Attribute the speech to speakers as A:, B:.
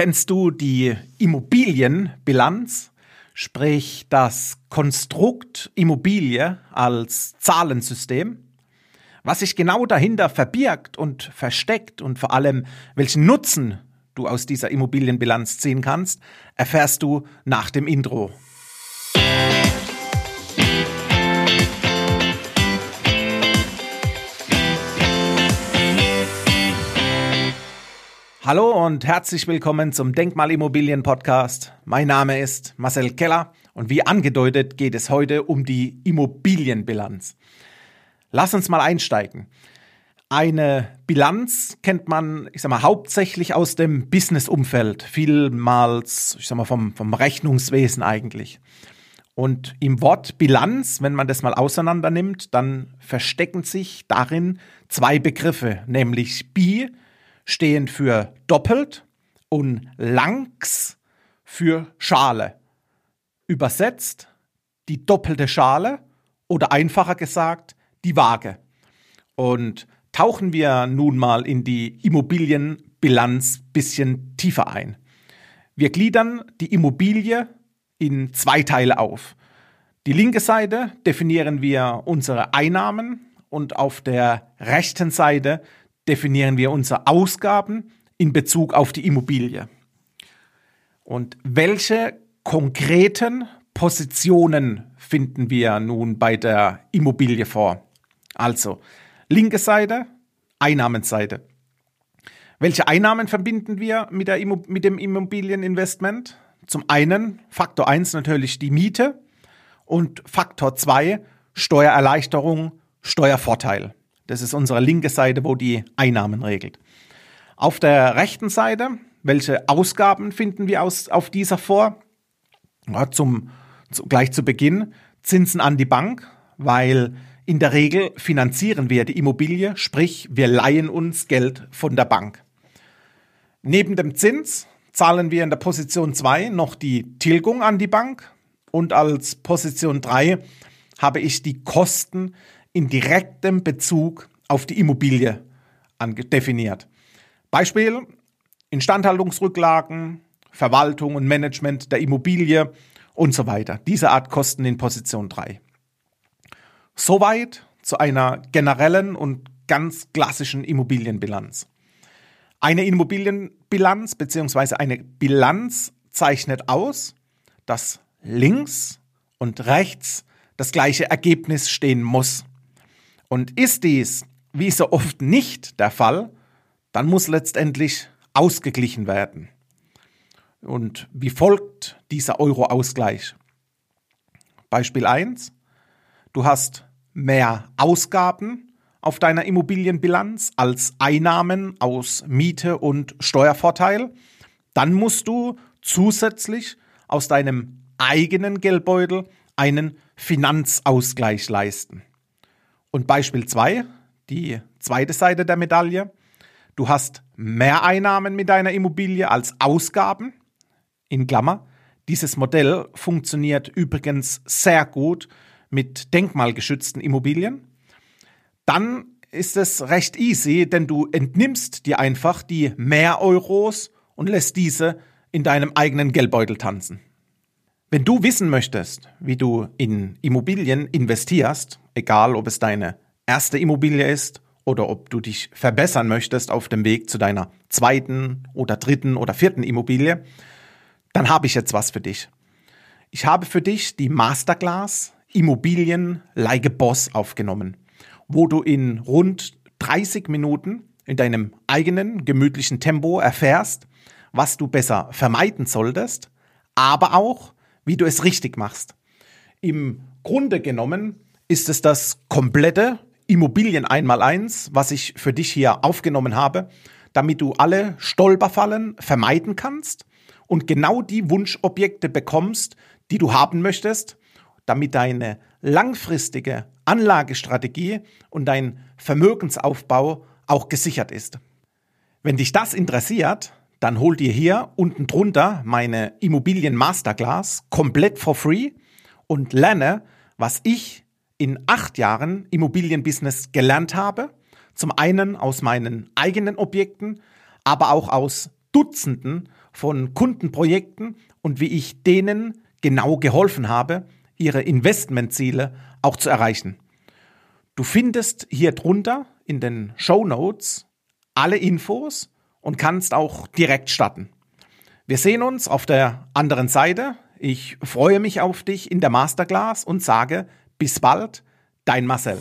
A: Kennst du die Immobilienbilanz, sprich das Konstrukt Immobilie als Zahlensystem? Was sich genau dahinter verbirgt und versteckt und vor allem welchen Nutzen du aus dieser Immobilienbilanz ziehen kannst, erfährst du nach dem Intro. Hallo und herzlich willkommen zum Denkmalimmobilien Podcast. Mein Name ist Marcel Keller und wie angedeutet geht es heute um die Immobilienbilanz. Lass uns mal einsteigen. Eine Bilanz kennt man, ich sag mal, hauptsächlich aus dem Businessumfeld, vielmals, ich sag mal, vom, vom Rechnungswesen eigentlich. Und im Wort Bilanz, wenn man das mal auseinander nimmt, dann verstecken sich darin zwei Begriffe, nämlich Bi stehen für doppelt und langs für Schale. Übersetzt die doppelte Schale oder einfacher gesagt die Waage. Und tauchen wir nun mal in die Immobilienbilanz bisschen tiefer ein. Wir gliedern die Immobilie in zwei Teile auf. Die linke Seite definieren wir unsere Einnahmen und auf der rechten Seite definieren wir unsere Ausgaben in Bezug auf die Immobilie. Und welche konkreten Positionen finden wir nun bei der Immobilie vor? Also, linke Seite, Einnahmenseite. Welche Einnahmen verbinden wir mit, der mit dem Immobilieninvestment? Zum einen Faktor 1 natürlich die Miete und Faktor 2 Steuererleichterung, Steuervorteil. Das ist unsere linke Seite, wo die Einnahmen regelt. Auf der rechten Seite, welche Ausgaben finden wir aus, auf dieser vor? Ja, zum, zu, gleich zu Beginn Zinsen an die Bank, weil in der Regel finanzieren wir die Immobilie, sprich wir leihen uns Geld von der Bank. Neben dem Zins zahlen wir in der Position 2 noch die Tilgung an die Bank und als Position 3 habe ich die Kosten in direktem Bezug auf die Immobilie definiert. Beispiel Instandhaltungsrücklagen, Verwaltung und Management der Immobilie und so weiter. Diese Art Kosten in Position 3. Soweit zu einer generellen und ganz klassischen Immobilienbilanz. Eine Immobilienbilanz bzw. eine Bilanz zeichnet aus, dass links und rechts das gleiche Ergebnis stehen muss. Und ist dies, wie so oft nicht der Fall, dann muss letztendlich ausgeglichen werden. Und wie folgt dieser Euro-Ausgleich? Beispiel 1. Du hast mehr Ausgaben auf deiner Immobilienbilanz als Einnahmen aus Miete und Steuervorteil. Dann musst du zusätzlich aus deinem eigenen Geldbeutel einen Finanzausgleich leisten. Und Beispiel 2, die zweite Seite der Medaille. Du hast mehr Einnahmen mit deiner Immobilie als Ausgaben. In Klammer. Dieses Modell funktioniert übrigens sehr gut mit denkmalgeschützten Immobilien. Dann ist es recht easy, denn du entnimmst dir einfach die mehr Euros und lässt diese in deinem eigenen Geldbeutel tanzen. Wenn du wissen möchtest, wie du in Immobilien investierst, egal ob es deine erste Immobilie ist oder ob du dich verbessern möchtest auf dem Weg zu deiner zweiten oder dritten oder vierten Immobilie, dann habe ich jetzt was für dich. Ich habe für dich die Masterclass Immobilien a Boss aufgenommen, wo du in rund 30 Minuten in deinem eigenen gemütlichen Tempo erfährst, was du besser vermeiden solltest, aber auch, wie du es richtig machst. Im Grunde genommen ist es das komplette Immobilien einmal eins, was ich für dich hier aufgenommen habe, damit du alle Stolperfallen vermeiden kannst und genau die Wunschobjekte bekommst, die du haben möchtest, damit deine langfristige Anlagestrategie und dein Vermögensaufbau auch gesichert ist. Wenn dich das interessiert, dann hol dir hier unten drunter meine Immobilien Masterclass komplett for free und lerne, was ich in acht Jahren Immobilienbusiness gelernt habe. Zum einen aus meinen eigenen Objekten, aber auch aus Dutzenden von Kundenprojekten und wie ich denen genau geholfen habe, ihre Investmentziele auch zu erreichen. Du findest hier drunter in den Show Notes alle Infos und kannst auch direkt starten. Wir sehen uns auf der anderen Seite. Ich freue mich auf dich in der Masterclass und sage bis bald, dein Marcel.